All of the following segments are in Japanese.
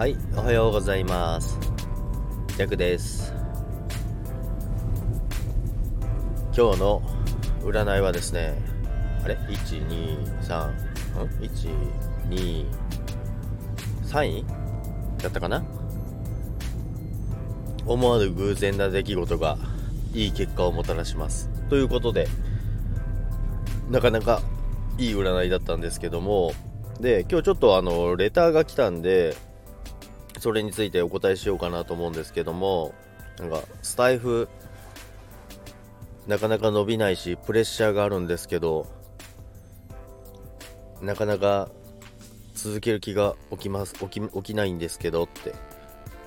はい、おはようございます。ジャクです。今日の占いはですね、あれ ?1、2、3、ん ?1、2、3位だったかな？思わぬ偶然な出来事がいい結果をもたらします。ということで、なかなかいい占いだったんですけども、で、今日ちょっとあの、レターが来たんで、それについてお答えしようかなと思うんですけども、なんか、スタイフ、なかなか伸びないし、プレッシャーがあるんですけど、なかなか続ける気が起きます、起き、起きないんですけどって、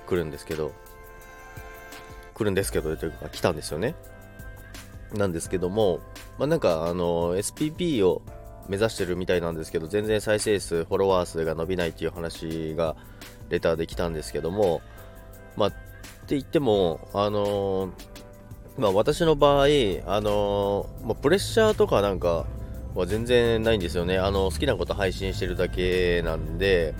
来るんですけど、来るんですけど、というか、来たんですよね。なんですけども、まあ、なんか、あの、SPP を目指してるみたいなんですけど、全然再生数、フォロワー数が伸びないっていう話がレターで来たんですけども、まあ、って言っても、あのーまあ、私の場合、あのーまあ、プレッシャーとかなんかは全然ないんですよね。あの、好きなこと配信してるだけなんで、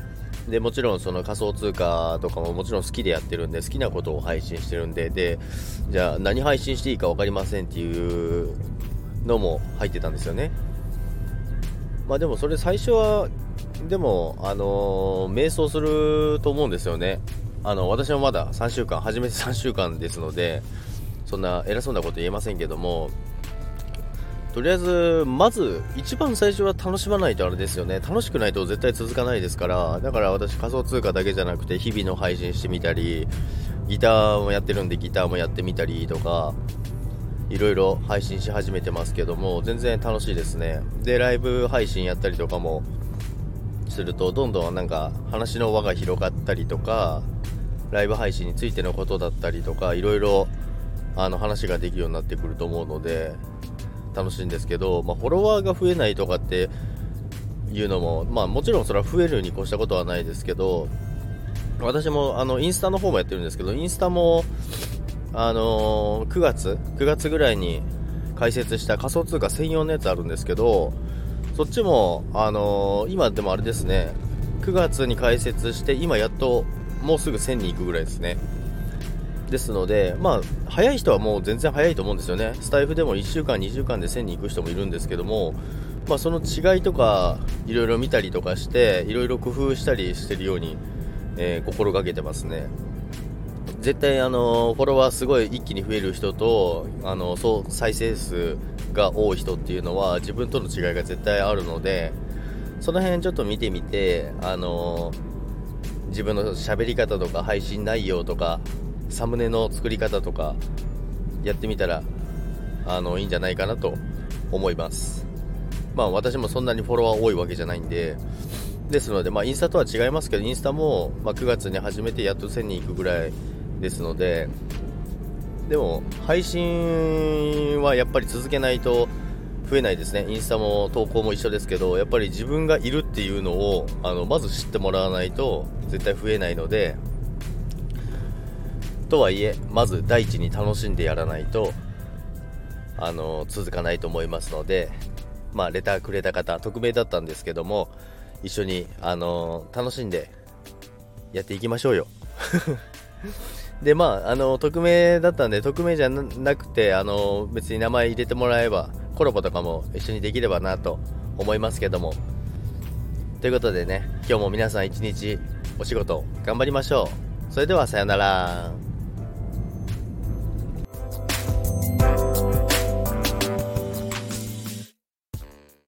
で、もちろんその仮想通貨とかももちろん好きでやってるんで、好きなことを配信してるんで、で、じゃあ何配信していいか分かりませんっていうのも入ってたんですよね。まあでもそれ最初は、でも、あのー瞑想すると思うんですよね。あの、私もまだ3週間、初めて3週間ですので、そんな偉そうなこと言えませんけども、とりあえず、まず、一番最初は楽しまないとあれですよね。楽しくないと絶対続かないですから、だから私仮想通貨だけじゃなくて、日々の配信してみたり、ギターもやってるんでギターもやってみたりとか、いろいろ配信し始めてますけども、全然楽しいですね。で、ライブ配信やったりとかもすると、どんどんなんか話の輪が広がったりとか、ライブ配信についてのことだったりとか、いろいろあの話ができるようになってくると思うので、楽しいんですけど、まあ、フォロワーが増えないとかっていうのも、まあ、もちろんそれは増えるに越したことはないですけど、私もあのインスタの方もやってるんですけど、インスタも、あのー9月 ?9 月ぐらいに開設した仮想通貨専用のやつあるんですけど、そっちも、あのー今でもあれですね、9月に開設して、今やっともうすぐ1000に行くぐらいですね。ですので、まあ、早い人はもう全然早いと思うんですよね。スタイフでも1週間、2週間で1000に行く人もいるんですけども、まあ、その違いとか、いろいろ見たりとかして、いろいろ工夫したりしてるように、えー心がけてますね。絶対、あのフォロワーすごい一気に増える人と、あのそう再生数が多い人っていうのは自分との違いが絶対あるので、その辺ちょっと見てみて、あの自分の喋り方とか配信内容とかサムネの作り方とかやってみたらあのいいんじゃないかなと思います。まあ私もそんなにフォロワー多いわけじゃないんでですのでまあインスタとは違いますけどインスタも、ま、9月に始めてやっと1000人いくぐらいですのででも配信はやっぱり続けないと増えないですね。インスタも投稿も一緒ですけどやっぱり自分がいるっていうのをあのまず知ってもらわないと絶対増えないのでとはいえまず第一に楽しんでやらないとあの続かないと思いますのでまあレターくれた方匿名だったんですけども一緒にあの楽しんでやっていきましょうよ。で、まあ、あの、匿名だったんで、匿名じゃなくて、あの、別に名前入れてもらえば、コラボとかも一緒にできればなと思いますけども。ということでね、今日も皆さん一日お仕事頑張りましょう。それではさよなら。